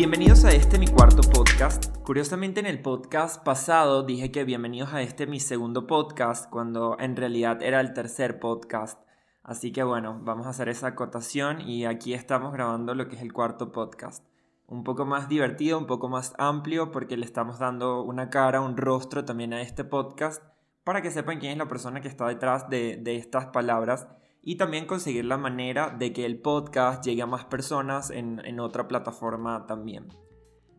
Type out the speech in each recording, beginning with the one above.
Bienvenidos a este mi cuarto podcast. Curiosamente en el podcast pasado dije que bienvenidos a este mi segundo podcast cuando en realidad era el tercer podcast. Así que bueno, vamos a hacer esa acotación y aquí estamos grabando lo que es el cuarto podcast. Un poco más divertido, un poco más amplio porque le estamos dando una cara, un rostro también a este podcast para que sepan quién es la persona que está detrás de, de estas palabras y también conseguir la manera de que el podcast llegue a más personas en, en otra plataforma también.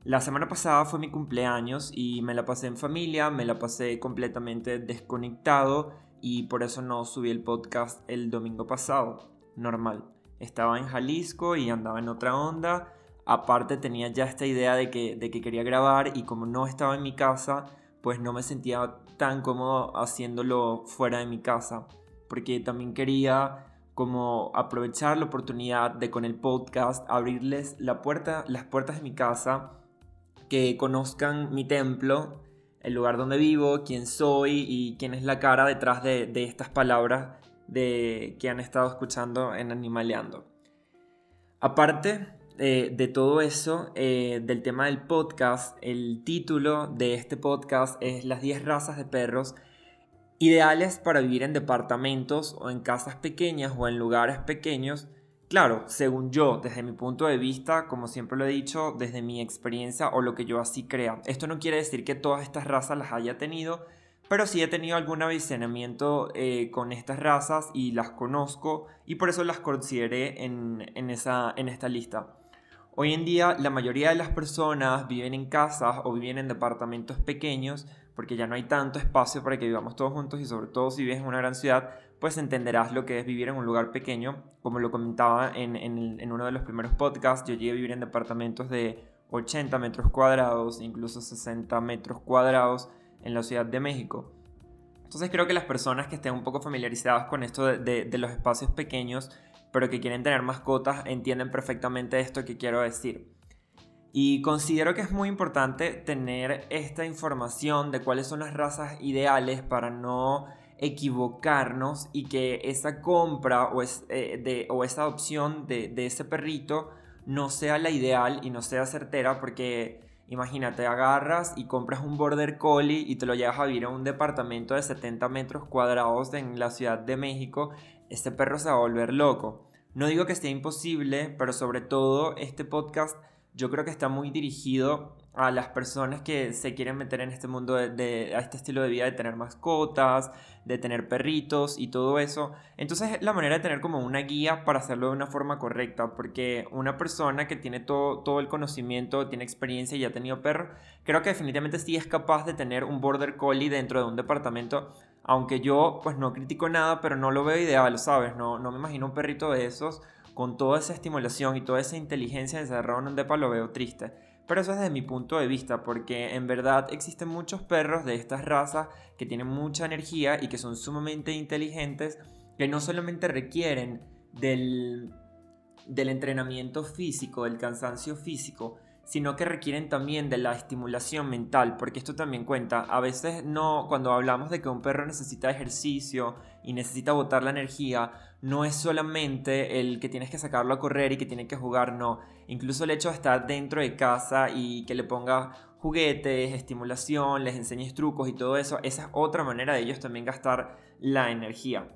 La semana pasada fue mi cumpleaños y me la pasé en familia, me la pasé completamente desconectado y por eso no subí el podcast el domingo pasado, normal. Estaba en Jalisco y andaba en otra onda. Aparte tenía ya esta idea de que, de que quería grabar y como no estaba en mi casa, pues no me sentía tan cómodo haciéndolo fuera de mi casa porque también quería como aprovechar la oportunidad de con el podcast abrirles la puerta, las puertas de mi casa, que conozcan mi templo, el lugar donde vivo, quién soy y quién es la cara detrás de, estas palabras de, que han estado escuchando en Animaleando. Aparte eh, de todo eso, eh, del tema del podcast, el título de este podcast es Las 10 razas de perros ideales para vivir en departamentos o en casas pequeñas o en lugares pequeños. Claro, según yo, desde mi punto de vista, como siempre lo he dicho, desde mi experiencia o lo que yo así crea. Esto no quiere decir que todas estas razas las haya tenido, pero sí he tenido algún avicenamiento eh, con estas razas y las conozco y por eso las consideré en, esa, en esta lista. Hoy en día la mayoría de las personas viven en casas o viven en departamentos pequeños porque ya no hay tanto espacio para que vivamos todos juntos y sobre todo si vives en una gran ciudad, pues entenderás lo que es vivir en un lugar pequeño. Como lo comentaba en, uno de los primeros podcasts, yo llegué a vivir en departamentos de 80 metros cuadrados, incluso 60 metros cuadrados en la Ciudad de México. Entonces creo que las personas que estén un poco familiarizadas con esto de, de los espacios pequeños, pero que quieren tener mascotas, entienden perfectamente esto que quiero decir. Y considero que es muy importante tener esta información de cuáles son las razas ideales para no equivocarnos y que esa compra o, es, eh, de, o esa opción de, de, ese perrito no sea la ideal y no sea certera porque imagínate agarras y compras un border collie y te lo llevas a vivir a un departamento de 70 metros cuadrados en la Ciudad de México, este perro se va a volver loco. No digo que sea imposible, pero sobre todo este podcast yo creo que está muy dirigido a las personas que se quieren meter en este mundo de, a este estilo de vida de tener mascotas, de tener perritos y todo eso. Entonces la manera de tener como una guía para hacerlo de una forma correcta, porque una persona que tiene todo, todo el conocimiento, tiene experiencia y ha tenido perro, creo que definitivamente sí es capaz de tener un border collie dentro de un departamento. Aunque yo pues no critico nada, pero no lo veo ideal, ¿sabes? No, no me imagino un perrito de esos con toda esa estimulación y toda esa inteligencia encerrada en un depa lo veo triste. Pero eso es desde mi punto de vista, porque en verdad existen muchos perros de estas razas que tienen mucha energía y que son sumamente inteligentes, que no solamente requieren del, del entrenamiento físico, del cansancio físico, sino que requieren también de la estimulación mental, porque esto también cuenta. A veces no, cuando hablamos de que un perro necesita ejercicio y necesita botar la energía, no es solamente el que tienes que sacarlo a correr y que tiene que jugar, no. Incluso el hecho de estar dentro de casa y que le ponga juguetes, estimulación, les enseñes trucos y todo eso, esa es otra manera de ellos también gastar la energía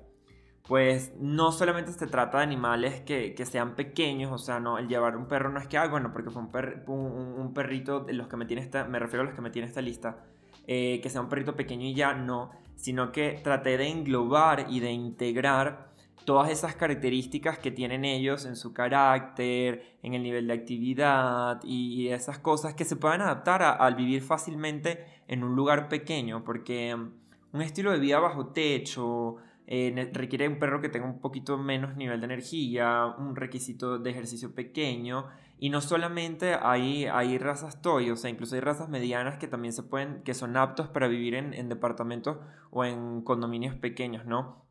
pues no solamente se trata de animales que, sean pequeños, o sea, no, el llevar un perro no es que, ah, bueno, porque fue un, perrito, de los que me tiene esta, me refiero a los que me tiene esta lista, eh, que sea un perrito pequeño y ya, no, sino que traté de englobar y de integrar todas esas características que tienen ellos en su carácter, en el nivel de actividad y esas cosas que se puedan adaptar al vivir fácilmente en un lugar pequeño, porque mm, un estilo de vida bajo techo, eh, requiere un perro que tenga un poquito menos nivel de energía, un requisito de ejercicio pequeño. Y no solamente hay, hay razas toy, o sea, incluso hay razas medianas que también se pueden, que son aptos para vivir en, en departamentos o en condominios pequeños, ¿no?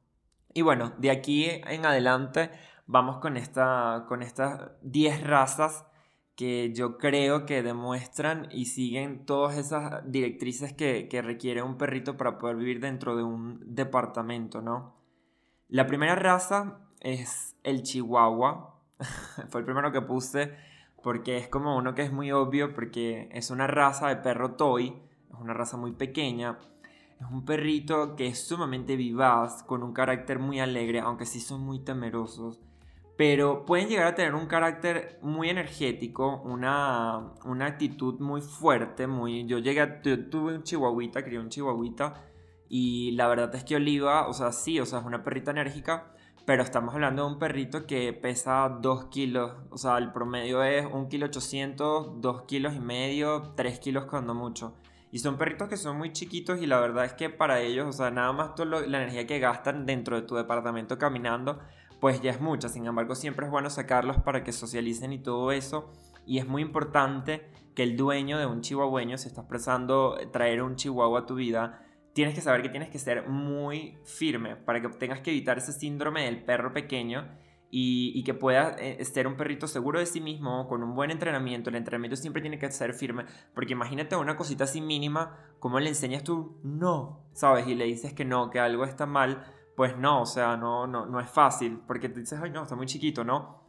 Y bueno, de aquí en adelante vamos con, esta, con estas 10 razas que yo creo que demuestran y siguen todas esas directrices que, requiere un perrito para poder vivir dentro de un departamento, ¿no? La primera raza es el Chihuahua. Fue el primero que puse porque es como uno que es muy obvio, porque es una raza de perro toy, es una raza muy pequeña. Es un perrito que es sumamente vivaz, con un carácter muy alegre, aunque sí son muy temerosos. Pero pueden llegar a tener un carácter muy energético, una, una actitud muy fuerte. Muy, yo llegué, a, tuve un chihuahuita, crié un chihuahuita. Y la verdad es que Oliva, o sea, sí, o sea, es una perrita enérgica, pero estamos hablando de un perrito que pesa 2 kilos. O sea, el promedio es 1 kilo 800, 2 kilos y medio, 3 kilos cuando mucho. Y son perritos que son muy chiquitos y la verdad es que para ellos, o sea, nada más toda la energía que gastan dentro de tu departamento caminando, pues ya es mucha. Sin embargo, siempre es bueno sacarlos para que socialicen y todo eso. Y es muy importante que el dueño de un chihuahueño, si estás pensando traer un chihuahua a tu vida, tienes que saber que tienes que ser muy firme para que tengas que evitar ese síndrome del perro pequeño y, que pueda eh, ser un perrito seguro de sí mismo, con un buen entrenamiento. El entrenamiento siempre tiene que ser firme, porque imagínate una cosita así mínima, como le enseñas tú no, ¿sabes? Y le dices que no, que algo está mal, pues no, o sea, no, no, no es fácil, porque te dices, ay no, está muy chiquito, ¿no?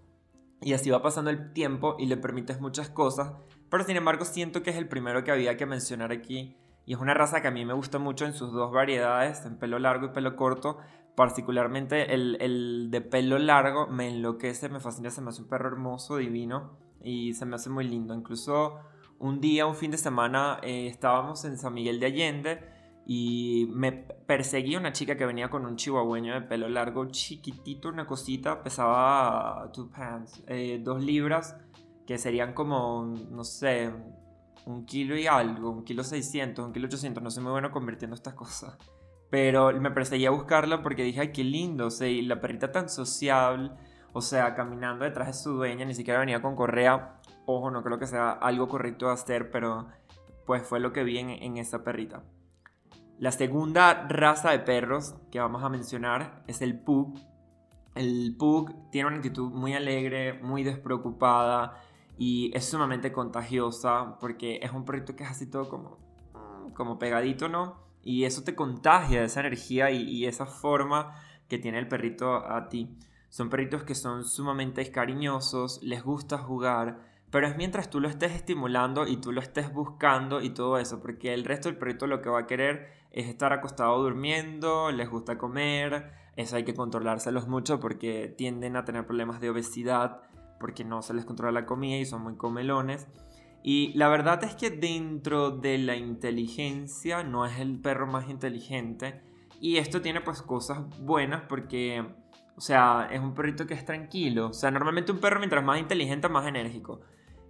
Y así va pasando el tiempo y le permites muchas cosas, pero sin embargo siento que es el primero que había que mencionar aquí y es una raza que a mí me gusta mucho en sus dos variedades, en pelo largo y pelo corto. Particularmente el, el de pelo largo me enloquece, me fascina, se me hace un perro hermoso, divino y se me hace muy lindo. Incluso un día, un fin de semana, eh, estábamos en San Miguel de Allende y me perseguía una chica que venía con un chihuahueño de pelo largo, chiquitito, una cosita, pesaba two pounds, eh, dos libras, que serían como, no sé, un kilo y algo, un kilo 600, un kilo 800, no soy muy bueno convirtiendo estas cosas. Pero me perseguía a buscarla porque dije, ay, qué lindo, o sea, y la perrita tan sociable, o sea, caminando detrás de su dueña, ni siquiera venía con correa. Ojo, no creo que sea algo correcto de hacer, pero pues fue lo que vi en, en esa perrita. La segunda raza de perros que vamos a mencionar es el Pug. El Pug tiene una actitud muy alegre, muy despreocupada, y es sumamente contagiosa porque es un proyecto que es así todo como, como pegadito, ¿no? Y eso te contagia esa energía y, esa forma que tiene el perrito a ti. Son perritos que son sumamente cariñosos, les gusta jugar, pero es mientras tú lo estés estimulando y tú lo estés buscando y todo eso, porque el resto del perrito lo que va a querer es estar acostado durmiendo, les gusta comer, eso hay que controlárselos mucho porque tienden a tener problemas de obesidad porque no se les controla la comida y son muy comelones. Y la verdad es que dentro de la inteligencia no es el perro más inteligente. Y esto tiene pues cosas buenas porque, o sea, es un perrito que es tranquilo. O sea, normalmente un perro mientras más inteligente, más enérgico.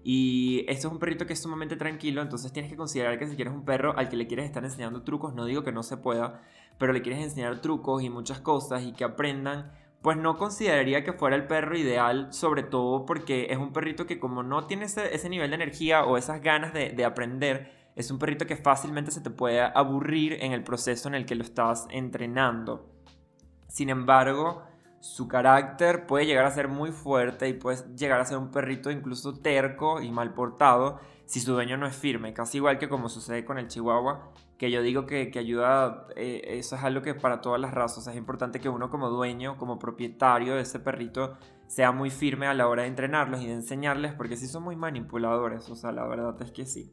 Y esto es un perrito que es sumamente tranquilo, entonces tienes que considerar que si quieres un perro al que le quieres estar enseñando trucos, no digo que no se pueda, pero le quieres enseñar trucos y muchas cosas y que aprendan pues no consideraría que fuera el perro ideal, sobre todo porque es un perrito que como no tiene ese, nivel de energía o esas ganas de, aprender, es un perrito que fácilmente se te puede aburrir en el proceso en el que lo estás entrenando. Sin embargo, su carácter puede llegar a ser muy fuerte y puede llegar a ser un perrito incluso terco y mal portado si su dueño no es firme, casi igual que como sucede con el chihuahua, que yo digo que, ayuda, eh, eso es algo que para todas las razas es importante que uno como dueño, como propietario de ese perrito, sea muy firme a la hora de entrenarlos y de enseñarles, porque sí son muy manipuladores, o sea, la verdad es que sí.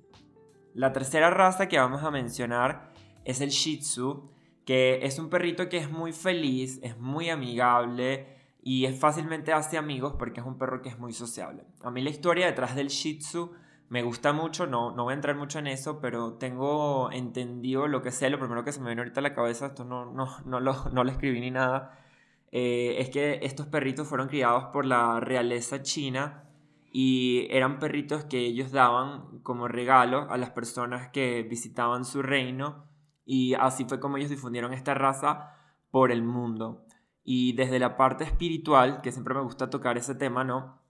La tercera raza que vamos a mencionar es el Shih Tzu, que es un perrito que es muy feliz, es muy amigable y es fácilmente hace amigos porque es un perro que es muy sociable. A mí la historia detrás del Shih Tzu me gusta mucho, no, no voy a entrar mucho en eso, pero tengo entendido lo que sé, lo primero que se me viene ahorita a la cabeza, esto no, no, no, lo, no lo escribí ni nada, eh, es que estos perritos fueron criados por la realeza china y eran perritos que ellos daban como regalo a las personas que visitaban su reino y así fue como ellos difundieron esta raza por el mundo. Y desde la parte espiritual, que siempre me gusta tocar ese tema, ¿no?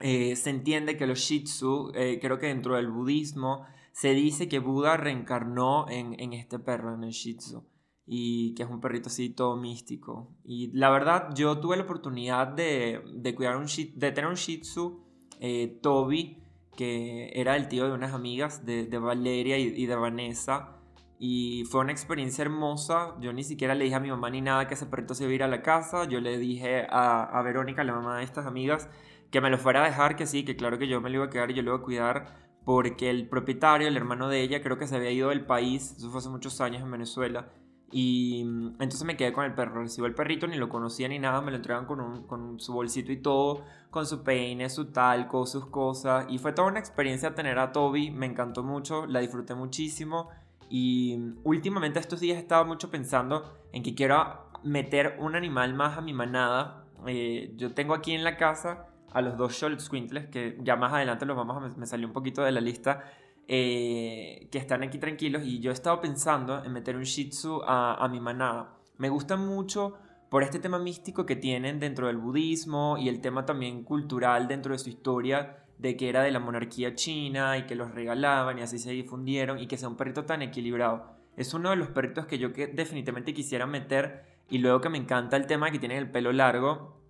Eh, se entiende que los Shih Tzu, eh, creo que dentro del budismo, se dice que Buda reencarnó en, en, este perro, en el Shih Tzu, y que es un perrito así todo místico. Y la verdad, yo tuve la oportunidad de, de cuidar un de tener un Shih Tzu, eh, Toby, que era el tío de unas amigas de, de Valeria y, y, de Vanessa. Y fue una experiencia hermosa. Yo ni siquiera le dije a mi mamá ni nada que ese perrito se iba a ir a la casa. Yo le dije a, a Verónica, la mamá de estas amigas, que me lo fuera a dejar, que sí, que claro que yo me lo iba a quedar y yo lo iba a cuidar, porque el propietario, el hermano de ella, creo que se había ido del país, eso fue hace muchos años en Venezuela, y mm, entonces me quedé con el perro, recibo el perrito, ni lo conocía ni nada, me lo entregan con, con su bolsito y todo, con su peine, su talco, sus cosas, y fue toda una experiencia tener a Toby, me encantó mucho, la disfruté muchísimo, y mm, últimamente estos días he estado mucho pensando en que quiero meter un animal más a mi manada. Eh, yo tengo aquí en la casa a los dos Squintles, que ya más adelante los vamos me salió un poquito de la lista, eh, que están aquí tranquilos y yo he estado pensando en meter un Shih Tzu a, mi manada. Me gusta mucho por este tema místico que tienen dentro del budismo y el tema también cultural dentro de su historia de que era de la monarquía china y que los regalaban y así se difundieron y que sea un perrito tan equilibrado. Es uno de los perritos que yo definitivamente quisiera meter y luego que me encanta el tema que tienen el pelo largo.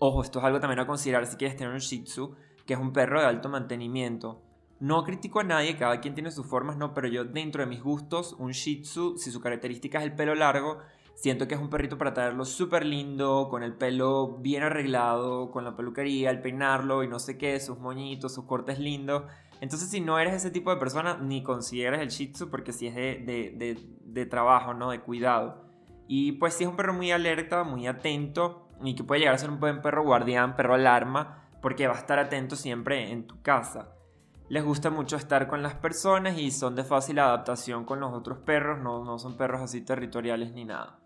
Ojo, esto es algo también a considerar si quieres tener un Shih Tzu, que es un perro de alto mantenimiento. No critico a nadie, cada quien tiene sus formas, no, pero yo dentro de mis gustos, un Shih Tzu, si su característica es el pelo largo, Siento que es un perrito para traerlo súper lindo, con el pelo bien arreglado, con la peluquería, el peinarlo y no sé qué, sus moñitos, sus cortes lindos. Entonces, si no eres ese tipo de persona, ni consideres el Shih Tzu porque si es de, trabajo, ¿no? De cuidado. Y pues si es un perro muy alerta, muy atento y que puede llegar a ser un buen perro guardián, perro alarma, porque va a estar atento siempre en tu casa. Les gusta mucho estar con las personas y son de fácil adaptación con los otros perros, no, no son perros así territoriales ni nada.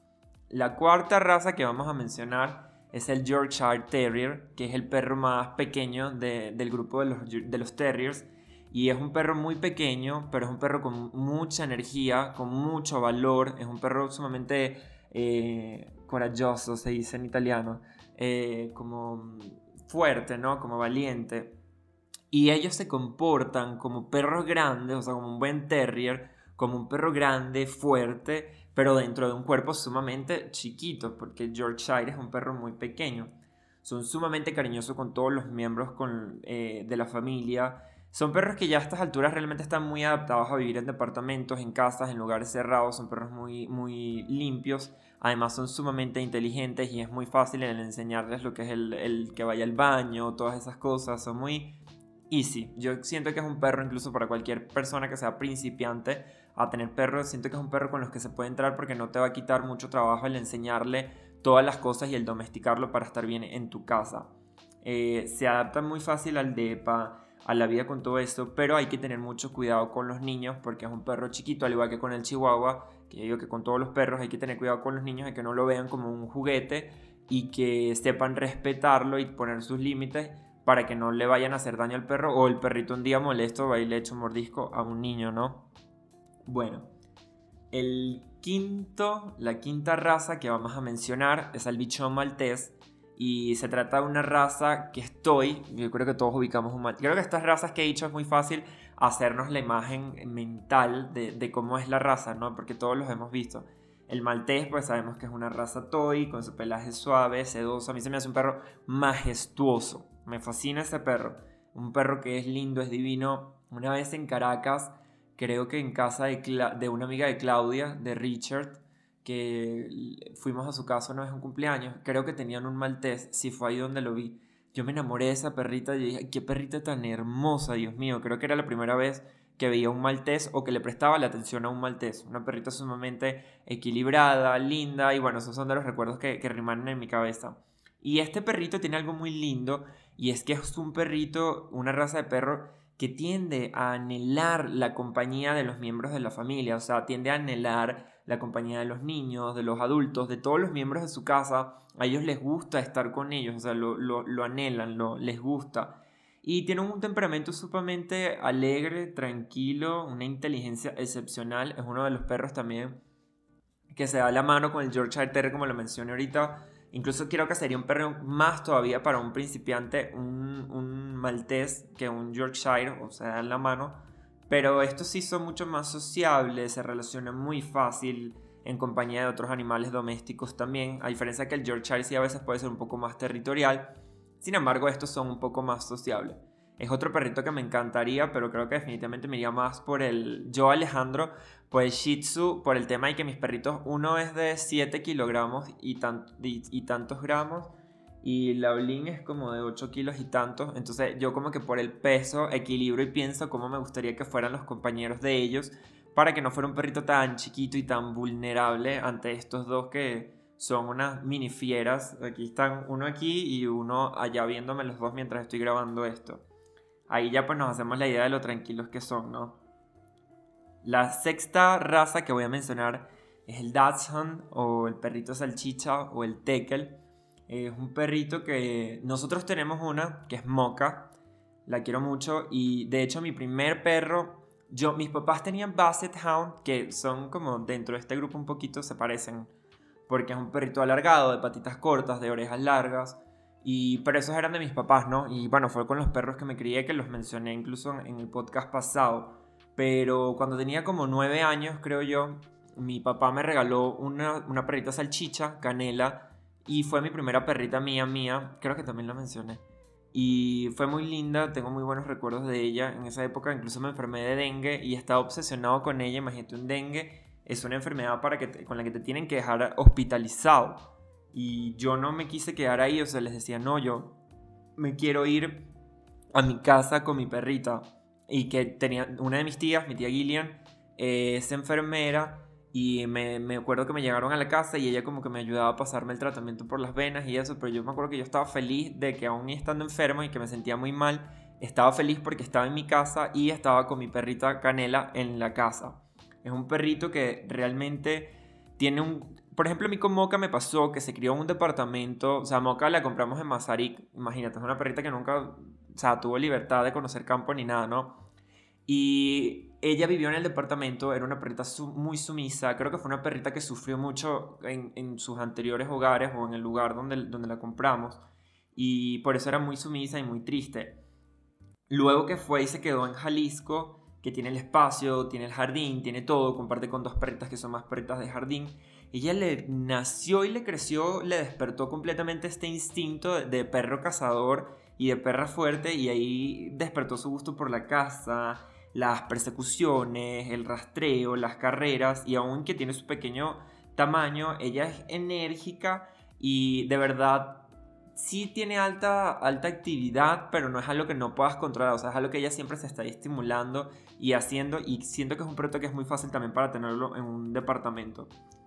La cuarta raza que vamos a mencionar es el Yorkshire Terrier, que es el perro más pequeño del grupo de los, de los Terriers. Y es un perro muy pequeño, pero es un perro con mucha energía, con mucho valor. Es un perro sumamente eh, coraggioso, se dice en italiano. Eh, como fuerte, ¿no? Como valiente. Y ellos se comportan como perros grandes, o sea, como un buen terrier, como un perro grande, fuerte, pero dentro de un cuerpo sumamente chiquito, porque Yorkshire es un perro muy pequeño. Son sumamente cariñosos con todos los miembros eh, de la familia. Son perros que ya a estas alturas realmente están muy adaptados a vivir en departamentos, en casas, en lugares cerrados. Son perros muy, muy limpios. Además son sumamente inteligentes y es muy fácil en enseñarles lo que es el, que vaya al baño, todas esas cosas. Son muy easy. Yo siento que es un perro incluso para cualquier persona que sea principiante a tener perros. Siento que es un perro con los que se puede entrar porque no te va a quitar mucho trabajo el enseñarle todas las cosas y el domesticarlo para estar bien en tu casa. Eh, se adapta muy fácil al DEPA, a la vida con todo esto, pero hay que tener mucho cuidado con los niños porque es un perro chiquito, al igual que con el chihuahua, que digo que con todos los perros hay que tener cuidado con los niños de que no lo vean como un juguete y que sepan respetarlo y poner sus límites para que no le vayan a hacer daño al perro o el perrito un día molesto va y le echa un mordisco a un niño, ¿no? Bueno, el quinto, la quinta raza que vamos a mencionar es el bichón maltés y se trata de una raza que estoy, yo creo que todos ubicamos un maltés. Creo que estas razas que he dicho es muy fácil hacernos la imagen mental de, cómo es la raza, ¿no? Porque todos los hemos visto. El maltés, pues sabemos que es una raza toy, con su pelaje suave, sedoso. A mí se me hace un perro majestuoso. Me fascina ese perro. Un perro que es lindo, es divino. Una vez en Caracas creo que en casa de, una amiga de Claudia, de Richard, que fuimos a su casa una vez un cumpleaños, creo que tenían un maltés, si fue ahí donde lo vi. Yo me enamoré de esa perrita y dije, qué perrita tan hermosa, Dios mío. Creo que era la primera vez que veía un maltés o que le prestaba la atención a un maltés. Una perrita sumamente equilibrada, linda y bueno, esos son de los recuerdos que, que en mi cabeza. Y este perrito tiene algo muy lindo y es que es un perrito, una raza de perro que tiende a anhelar la compañía de los miembros de la familia, o sea, tiende a anhelar la compañía de los niños, de los adultos, de todos los miembros de su casa. A ellos les gusta estar con ellos, o sea, lo, lo, anhelan, lo, les gusta. Y tiene un temperamento sumamente alegre, tranquilo, una inteligencia excepcional. Es uno de los perros también que se da la mano con el Yorkshire Terrier, como lo mencioné ahorita. Incluso creo que sería un perro más todavía para un principiante, un, un maltés que un Yorkshire, o sea, en la mano. Pero estos sí son mucho más sociables, se relacionan muy fácil en compañía de otros animales domésticos también, a diferencia que el Yorkshire sí a veces puede ser un poco más territorial. Sin embargo, estos son un poco más sociables. Es otro perrito que me encantaría, pero creo que definitivamente me iría más por el yo Alejandro, por el Shih Tzu, por el tema de que mis perritos, uno es de 7 kilogramos y, y, tantos gramos, y la es como de 8 kilos y tantos. Entonces yo como que por el peso equilibro y pienso cómo me gustaría que fueran los compañeros de ellos para que no fuera un perrito tan chiquito y tan vulnerable ante estos dos que son unas mini fieras. Aquí están uno aquí y uno allá viéndome los dos mientras estoy grabando esto. Ahí ya pues nos hacemos la idea de lo tranquilos que son, ¿no? La sexta raza que voy a mencionar es el Dachshund o el perrito salchicha o el Tekel es un perrito que nosotros tenemos una, que es Mocha. La quiero mucho. Y de hecho mi primer perro, yo, mis papás tenían Basset Hound, que son como dentro de este grupo un poquito se parecen. Porque es un perrito alargado, de patitas cortas, de orejas largas. Y pero esos eran de mis papás, ¿no? Y bueno, fue con los perros que me crié, que los mencioné incluso en el podcast pasado. Pero cuando tenía como nueve años, creo yo, mi papá me regaló una, una perrita salchicha, canela, y fue mi primera perrita mía, mía, creo que también la mencioné. Y fue muy linda, tengo muy buenos recuerdos de ella. En esa época incluso me enfermé de dengue y estaba obsesionado con ella. Imagínate un dengue, es una enfermedad para que con la que te tienen que dejar hospitalizado. Y yo no me quise quedar ahí, o sea, les decía, no, yo me quiero ir a mi casa con mi perrita. Y que tenía una de mis tías, mi tía Gillian, es enfermera y me, me, acuerdo que me llegaron a la casa y ella como que me ayudaba a pasarme el tratamiento por las venas y eso, pero yo me acuerdo que yo estaba feliz de que aún estando enfermo y que me sentía muy mal, estaba feliz porque estaba en mi casa y estaba con mi perrita Canela en la casa. Es un perrito que realmente tiene un... Por ejemplo, a mí con Moca me pasó que se crió en un departamento, o sea, Moca la compramos en Mazarik, imagínate, es una perrita que nunca, o sea, tuvo libertad de conocer campo ni nada, ¿no? Y ella vivió en el departamento, era una perrita muy sumisa, creo que fue una perrita que sufrió mucho en, sus anteriores hogares o en el lugar donde, donde la compramos y por eso era muy sumisa y muy triste. Luego que fue y se quedó en Jalisco, que tiene el espacio, tiene el jardín, tiene todo, comparte con dos perritas que son más perritas de jardín, ella le nació y le creció, le despertó completamente este instinto de perro cazador y de perra fuerte y ahí despertó su gusto por la caza, las persecuciones, el rastreo, las carreras, y aunque tiene su pequeño tamaño, ella es enérgica y de verdad sí tiene alta, alta actividad, pero no es algo que no puedas controlar, o sea, es algo que ella siempre se está estimulando y haciendo, y siento que es un proyecto que es muy fácil también para tenerlo en un departamento.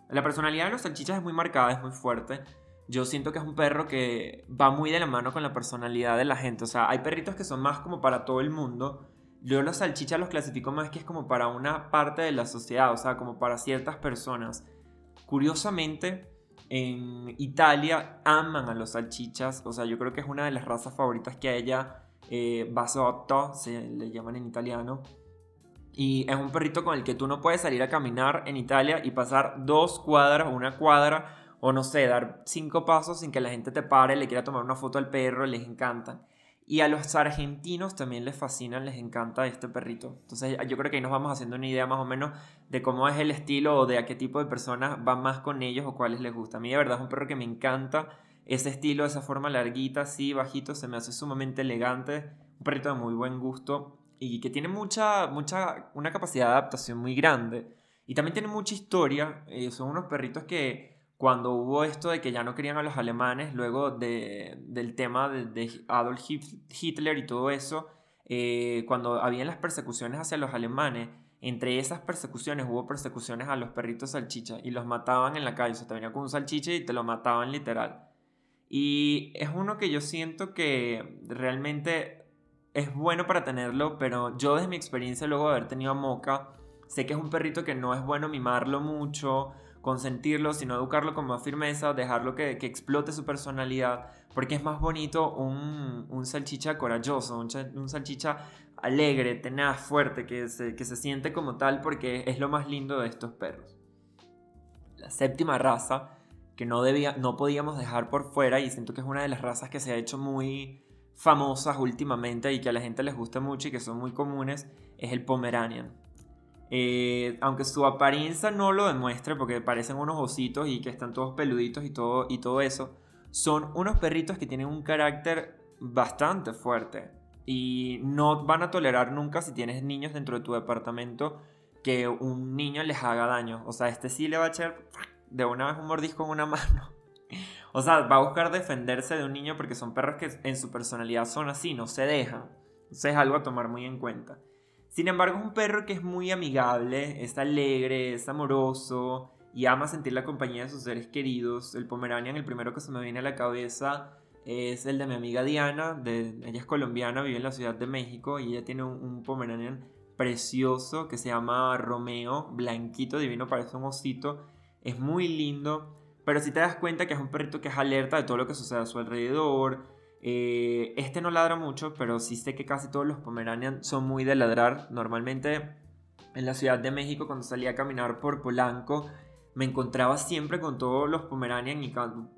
La personalidad de los salchichas es muy marcada, es muy fuerte. Yo siento que es un perro que va muy de la mano con la personalidad de la gente. O sea, hay perritos que son más como para todo el mundo, yo los salchichas los clasifico más que es como para una parte de la sociedad, o sea, como para ciertas personas. Curiosamente, en Italia aman a los salchichas, o sea, yo creo que es una de las razas favoritas que a ella, eh, Basotto, se le llaman en italiano. Y es un perrito con el que tú no puedes salir a caminar en Italia y pasar dos cuadras o una cuadra, o no sé, dar cinco pasos sin que la gente te pare, le quiera tomar una foto al perro, les encanta. Y a los argentinos también les fascina, les encanta este perrito. Entonces yo creo que ahí nos vamos haciendo una idea más o menos de cómo es el estilo o de a qué tipo de personas van más con ellos o cuáles les gusta. A mí de verdad es un perro que me encanta. Ese estilo, esa forma larguita, así, bajito, se me hace sumamente elegante. Un perrito de muy buen gusto y que tiene mucha, mucha, una capacidad de adaptación muy grande. Y también tiene mucha historia. Eh, son unos perritos que cuando hubo esto de que ya no querían a los alemanes, luego del tema de, Adolf Hitler y todo eso, eh, cuando habían las persecuciones hacia los alemanes, entre esas persecuciones hubo persecuciones a los perritos salchicha y los mataban en la calle, o sea, te venía con un salchicha y te lo mataban literal. Y es uno que yo siento que realmente es bueno para tenerlo, pero yo desde mi experiencia luego de haber tenido a Moca, sé que es un perrito que no es bueno mimarlo mucho, consentirlo, sino educarlo con más firmeza, dejarlo que, que explote su personalidad, porque es más bonito un, un salchicha corajoso, un, un, salchicha alegre, tenaz, fuerte, que se, que se siente como tal, porque es lo más lindo de estos perros. La séptima raza, que no, debía, no podíamos dejar por fuera, y siento que es una de las razas que se ha hecho muy famosas últimamente y que a la gente les gusta mucho y que son muy comunes, es el Pomeranian. Eh, aunque su apariencia no lo demuestre, porque parecen unos ositos y que están todos peluditos y todo, y todo eso, son unos perritos que tienen un carácter bastante fuerte. Y no van a tolerar nunca si tienes niños dentro de tu departamento que un niño les haga daño. O sea, este sí le va a echar de una vez un mordisco en una mano. O sea, va a buscar defenderse de un niño porque son perros que en su personalidad son así, no se dejan. Entonces es algo a tomar muy en cuenta. Sin embargo, es un perro que es muy amigable, es alegre, es amoroso y ama sentir la compañía de sus seres queridos. El Pomeranian, el primero que se me viene a la cabeza, es el de mi amiga Diana. Ella es colombiana, vive en la Ciudad de México y ella tiene un, un Pomeranian precioso que se llama Romeo, blanquito, divino, parece un osito. Es muy lindo, pero si te das cuenta que es un perrito que es alerta de todo lo que sucede a su alrededor. Eh, este no ladra mucho, pero sí sé que casi todos los Pomeranian son muy de ladrar. Normalmente en la Ciudad de México, cuando salía a caminar por Polanco, me encontraba siempre con todos los Pomeranian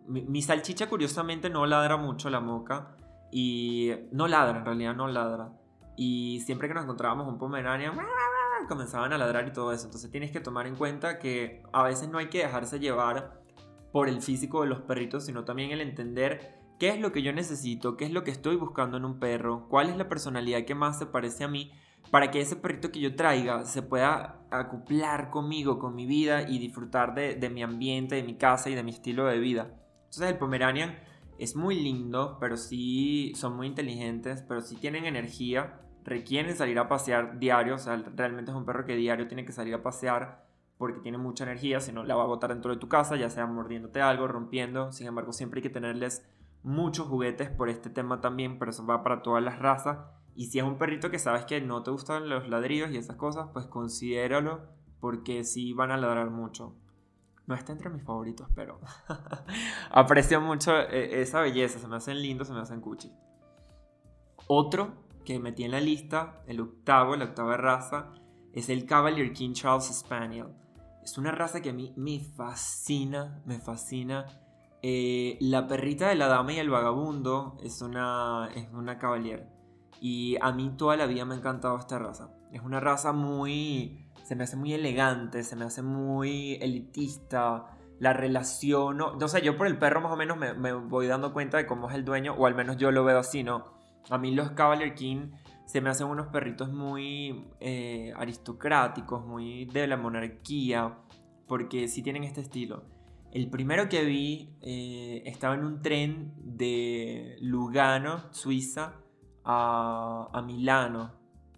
mi, salchicha curiosamente no ladra mucho la moca y no ladra, en realidad no ladra. Y siempre que nos encontrábamos un Pomeranian, comenzaban a ladrar y todo eso. Entonces tienes que tomar en cuenta que a veces no hay que dejarse llevar por el físico de los perritos, sino también el entender qué es lo que yo necesito, qué es lo que estoy buscando en un perro, cuál es la personalidad que más se parece a mí, para que ese perrito que yo traiga se pueda acoplar conmigo, con mi vida y disfrutar de, mi ambiente, de mi casa y de mi estilo de vida. Entonces el Pomeranian es muy lindo, pero sí son muy inteligentes, pero sí tienen energía requieren salir a pasear diario, o sea, realmente es un perro que diario tiene que salir a pasear porque tiene mucha energía, si no la va a botar dentro de tu casa, ya sea mordiéndote algo, rompiendo, sin embargo siempre hay que tenerles muchos juguetes por este tema también, pero eso va para todas las razas. Y si es un perrito que sabes que no te gustan los ladrillos y esas cosas, pues considéralo porque sí van a ladrar mucho. No está entre mis favoritos, pero aprecio mucho eh, esa belleza, se me hacen lindos, se me hacen cuchi. Otro que metí en la lista, el octavo, la octava raza, es el Cavalier King Charles Spaniel. Es una raza que a mí me fascina, me fascina. Eh, la perrita de la dama y el vagabundo es una, es una Cavalier. Y a mí toda la vida me ha encantado esta raza. Es una raza muy... Se me hace muy elegante, se me hace muy elitista. La relación... No, sé, yo por el perro más o menos me, me voy dando cuenta de cómo es el dueño, o al menos yo lo veo así, ¿no? A mí los Cavalier King se me hacen unos perritos muy eh, aristocráticos, muy de la monarquía, porque sí tienen este estilo. El primero que vi eh, estaba en un tren de Lugano, Suiza, a, a Milano,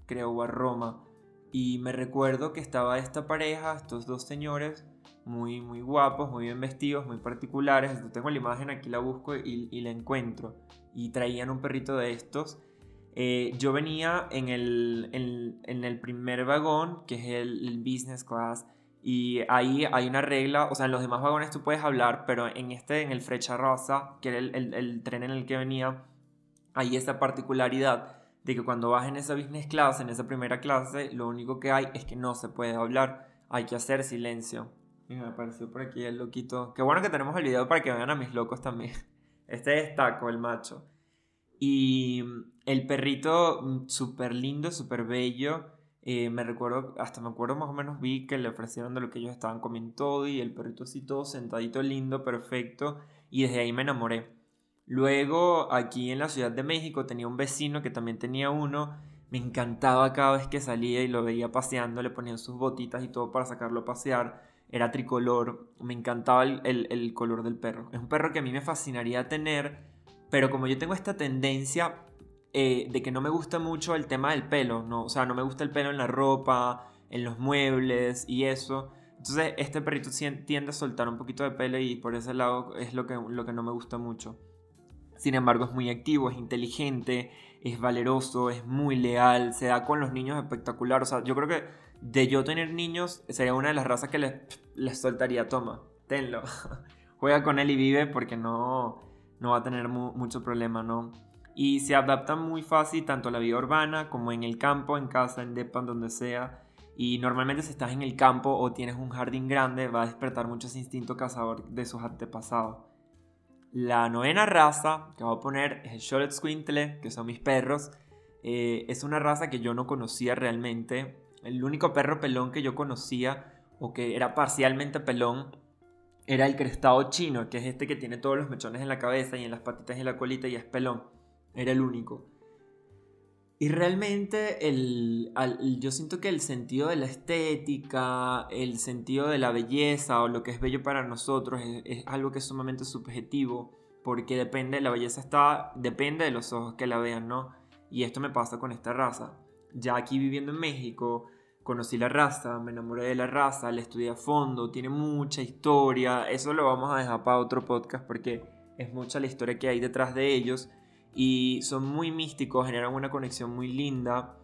creo, o a Roma. Y me recuerdo que estaba esta pareja, estos dos señores, muy, muy guapos, muy bien vestidos, muy particulares. tengo la imagen, aquí la busco y, y la encuentro y traían un perrito de estos. Eh, yo venía en el, en, el, primer vagón, que es el, business class, y ahí hay una regla, o sea, en los demás vagones tú puedes hablar, pero en este, en el Frecha Rosa, que era el, tren en el que venía, hay esa particularidad de que cuando vas en esa business class, en esa primera clase, lo único que hay es que no se puede hablar, hay que hacer silencio. Y me apareció por aquí el loquito. Qué bueno que tenemos el video para que vean a mis locos también. Este es Taco, el macho. Y el perrito, mm, súper lindo, súper bello. Eh, me recuerdo, hasta me acuerdo más o menos, vi que le ofrecieron de lo que ellos estaban comiendo todo y el perrito así todo sentadito, lindo, perfecto. Y desde ahí me enamoré. Luego, aquí en la Ciudad de México, tenía un vecino que también tenía uno. Me encantaba cada vez que salía y lo veía paseando, le ponían sus botitas y todo para sacarlo a pasear era tricolor, me encantaba el, color del perro. Es un perro que a mí me fascinaría tener, pero como yo tengo esta tendencia eh, de que no me gusta mucho el tema del pelo, ¿no? o sea, no me gusta el pelo en la ropa, en los muebles y eso. Entonces este perrito tiende a soltar un poquito de pelo y por ese lado es lo que, lo que no me gusta mucho. Sin embargo es muy activo, es inteligente, es valeroso, es muy leal, se da con los niños espectacular. O sea, yo creo que de yo tener niños, sería una de las razas que les, les soltaría, toma, tenlo. Juega con él y vive porque no, no va a tener mucho problema, ¿no? Y se adapta muy fácil tanto a la vida urbana como en el campo, en casa, en depa, donde sea. Y normalmente si estás en el campo o tienes un jardín grande, va a despertar mucho ese instinto cazador de sus antepasados. La novena raza que voy a poner es el Charlotte Squintle, que son mis perros. Eh, es una raza que yo no conocía realmente. El único perro pelón que yo conocía, o que era parcialmente pelón, era el crestado chino, que es este que tiene todos los mechones en la cabeza y en las patitas y en la colita y es pelón. Era el único. Y realmente el, yo siento que el sentido de la estética, el sentido de la belleza o lo que es bello para nosotros es, algo que es sumamente subjetivo porque depende, la belleza está, depende de los ojos que la vean, ¿no? Y esto me pasa con esta raza. Ya aquí viviendo en México, conocí la raza, me enamoré de la raza, la estudié a fondo, tiene mucha historia, eso lo vamos a dejar para otro podcast porque es mucha la historia que hay detrás de ellos y son muy místicos, generan una conexión muy linda.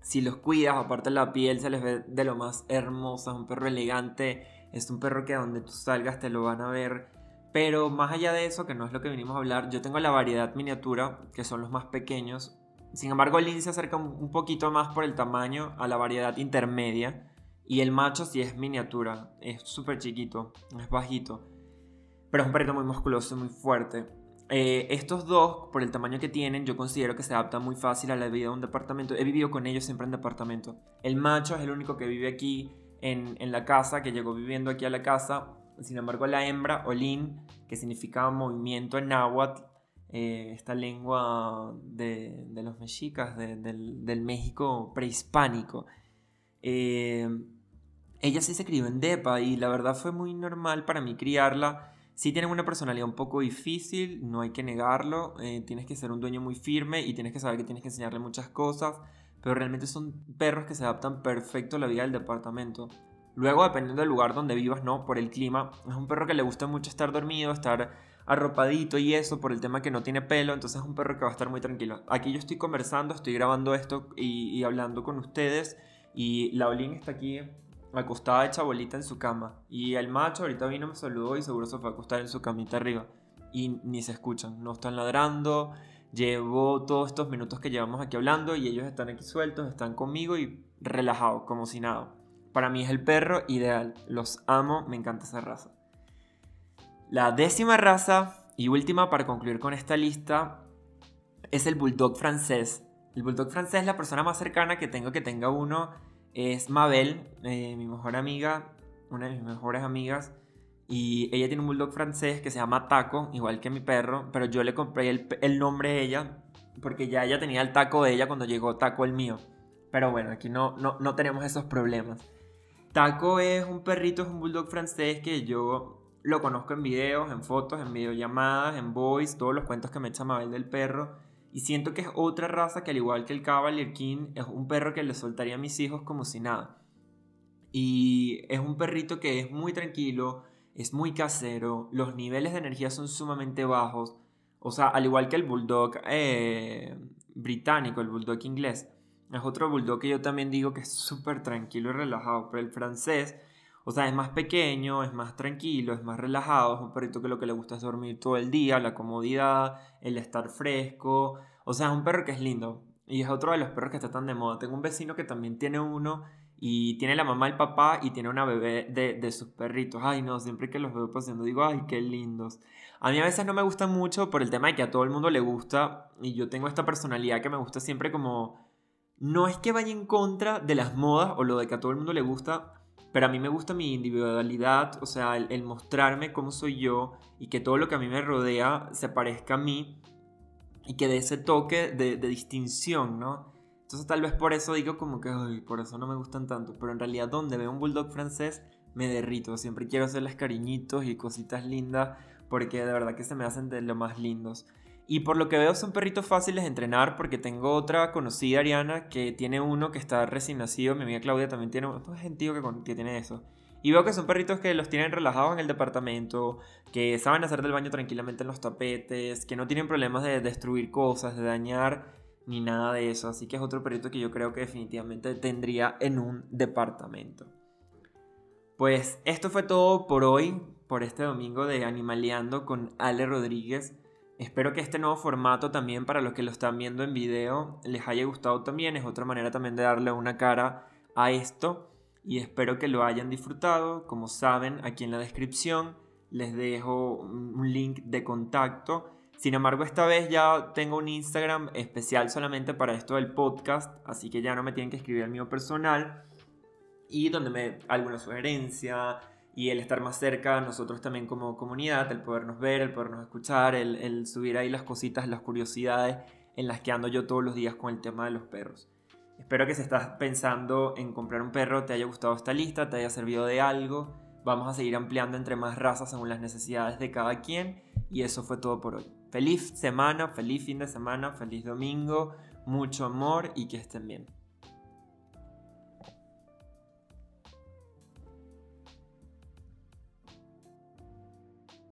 Si los cuidas, aparte la piel se les ve de lo más hermosa, es un perro elegante, es un perro que donde tú salgas te lo van a ver. Pero más allá de eso, que no es lo que venimos a hablar, yo tengo la variedad miniatura, que son los más pequeños. Sin embargo, el Lin se acerca un poquito más por el tamaño a la variedad intermedia. Y el macho sí es miniatura, es súper chiquito, es bajito. Pero es un perrito muy musculoso, muy fuerte. Eh, estos dos, por el tamaño que tienen, yo considero que se adaptan muy fácil a la vida de un departamento. He vivido con ellos siempre en departamento. El macho es el único que vive aquí en, la casa, que llegó viviendo aquí a la casa. Sin embargo, la hembra, Olin, que significa movimiento en náhuatl, eh, esta lengua de, los mexicas, del, México prehispánico. Eh, ella sí se crió en Depa y la verdad fue muy normal para mí criarla si tienen una personalidad un poco difícil, no hay que negarlo, eh, tienes que ser un dueño muy firme y tienes que saber que tienes que enseñarle muchas cosas, pero realmente son perros que se adaptan perfecto a la vida del departamento. Luego, dependiendo del lugar donde vivas, ¿no? Por el clima, es un perro que le gusta mucho estar dormido, estar arropadito y eso, por el tema que no tiene pelo, entonces es un perro que va a estar muy tranquilo. Aquí yo estoy conversando, estoy grabando esto y, hablando con ustedes y la Olin está aquí acostada hecha bolita en su cama. Y el macho ahorita vino, me saludó y seguro se fue a acostar en su camita arriba. Y ni se escuchan, no están ladrando. Llevo todos estos minutos que llevamos aquí hablando y ellos están aquí sueltos, están conmigo y relajados, como si nada. Para mí es el perro ideal, los amo, me encanta esa raza. La décima raza y última para concluir con esta lista es el bulldog francés. El bulldog francés la persona más cercana que tengo que tenga uno es Mabel, eh, mi mejor amiga, una de mis mejores amigas. Y ella tiene un bulldog francés que se llama Taco, igual que mi perro, pero yo le compré el, nombre a ella porque ya ella tenía el taco de ella cuando llegó Taco el mío. Pero bueno, aquí no, no, no tenemos esos problemas. Taco es un perrito, es un bulldog francés que yo lo conozco en videos, en fotos, en videollamadas, en voice, todos los cuentos que me echa Mabel del perro. Y siento que es otra raza que al igual que el Cavalier King es un perro que le soltaría a mis hijos como si nada. Y es un perrito que es muy tranquilo, es muy casero, los niveles de energía son sumamente bajos. O sea, al igual que el bulldog eh, británico, el bulldog inglés. Es otro bulldog que yo también digo que es súper tranquilo y relajado. Pero el francés o sea, es más pequeño, es más tranquilo, es más relajado, es un perrito que lo que le gusta es dormir todo el día, la comodidad, el estar fresco. O sea, es un perro que es lindo. Y es otro de los perros que está tan de moda. Tengo un vecino que también tiene uno y tiene la mamá, el papá y tiene una bebé de, de sus perritos. Ay, no, siempre que los veo paseando digo, ay, qué lindos. A mí a veces no me gustan mucho por el tema de que a todo el mundo le gusta y yo tengo esta personalidad que me gusta siempre como... No es que vaya en contra de las modas o lo de que a todo el mundo le gusta, pero a mí me gusta mi individualidad, o sea, el, mostrarme cómo soy yo y que todo lo que a mí me rodea se parezca a mí y que dé ese toque de, distinción, ¿no? Entonces tal vez por eso digo como que, ay, por eso no me gustan tanto, pero en realidad donde veo un bulldog francés me derrito, siempre quiero hacerles cariñitos y cositas lindas porque de verdad que se me hacen de lo más lindos. Y por lo que veo son perritos fáciles de entrenar porque tengo otra conocida, Ariana, que tiene uno que está recién nacido. Mi amiga Claudia también tiene un gentío que, que tiene eso. Y veo que son perritos que los tienen relajados en el departamento, que saben hacer del baño tranquilamente en los tapetes, que no tienen problemas de destruir cosas, de dañar, ni nada de eso. Así que es otro perrito que yo creo que definitivamente tendría en un departamento. Pues esto fue todo por hoy, por este domingo de Animaleando con Ale Rodríguez. Espero que este nuevo formato también para los que lo están viendo en video les haya gustado también. Es otra manera también de darle una cara a esto y espero que lo hayan disfrutado. Como saben, aquí en la descripción les dejo un link de contacto. Sin embargo, esta vez ya tengo un Instagram especial solamente para esto del podcast, así que ya no me tienen que escribir al mío personal y donde me alguna sugerencia, y el estar más cerca, nosotros también como comunidad, el podernos ver, el podernos escuchar, el, subir ahí las cositas, las curiosidades, en las que ando yo todos los días con el tema de los perros. Espero que si estás pensando en comprar un perro te haya gustado esta lista, te haya servido de algo. Vamos a seguir ampliando entre más razas según las necesidades de cada quien. Y eso fue todo por hoy. Feliz semana, feliz fin de semana, feliz domingo, mucho amor y que estén bien.